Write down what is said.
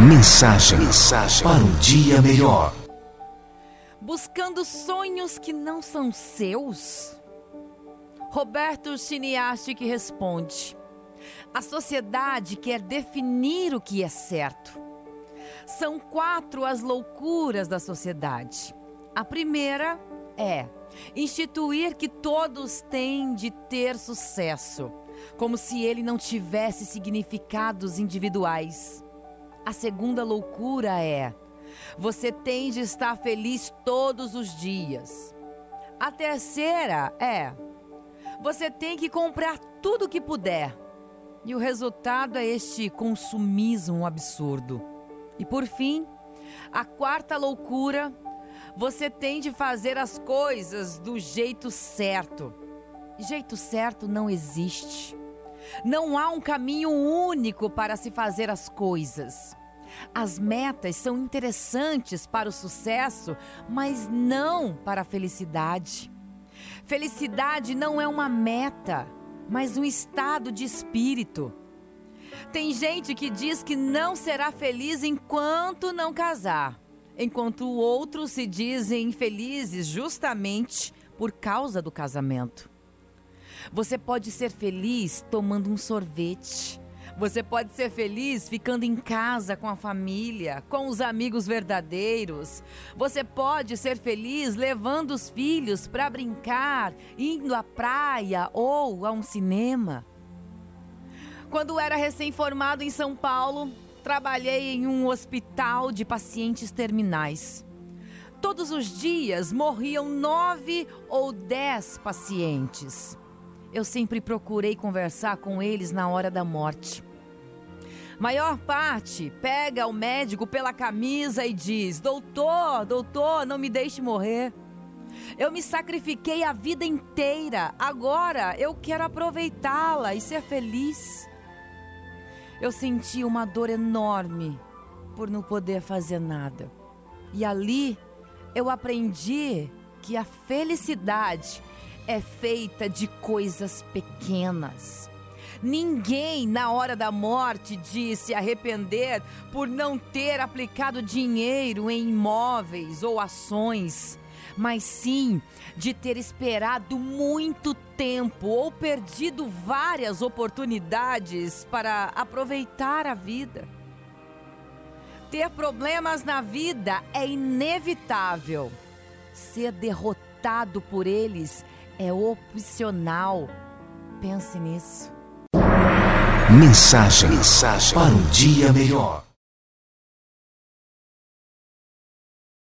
Mensagem, mensagem para um dia melhor. Buscando sonhos que não são seus? Roberto Chiniachik responde: A sociedade quer definir o que é certo. São quatro as loucuras da sociedade. A primeira é instituir que todos têm de ter sucesso, como se ele não tivesse significados individuais. A segunda loucura é: você tem de estar feliz todos os dias. A terceira é: você tem que comprar tudo que puder. E o resultado é este consumismo absurdo. E por fim, a quarta loucura, você tem de fazer as coisas do jeito certo. Jeito certo não existe. Não há um caminho único para se fazer as coisas. As metas são interessantes para o sucesso, mas não para a felicidade. Felicidade não é uma meta, mas um estado de espírito. Tem gente que diz que não será feliz enquanto não casar, enquanto outros se dizem infelizes justamente por causa do casamento. Você pode ser feliz tomando um sorvete. Você pode ser feliz ficando em casa com a família, com os amigos verdadeiros. Você pode ser feliz levando os filhos para brincar, indo à praia ou a um cinema. Quando era recém-formado em São Paulo, trabalhei em um hospital de pacientes terminais. Todos os dias morriam nove ou dez pacientes eu sempre procurei conversar com eles na hora da morte. Maior parte pega o médico pela camisa e diz: Doutor, doutor, não me deixe morrer. Eu me sacrifiquei a vida inteira, agora eu quero aproveitá-la e ser feliz. Eu senti uma dor enorme por não poder fazer nada. E ali eu aprendi que a felicidade é feita de coisas pequenas. Ninguém, na hora da morte, diz se arrepender por não ter aplicado dinheiro em imóveis ou ações, mas sim de ter esperado muito tempo ou perdido várias oportunidades para aproveitar a vida. Ter problemas na vida é inevitável. Ser derrotado por eles é opcional. Pense nisso. Mensagem, mensagem para um dia melhor.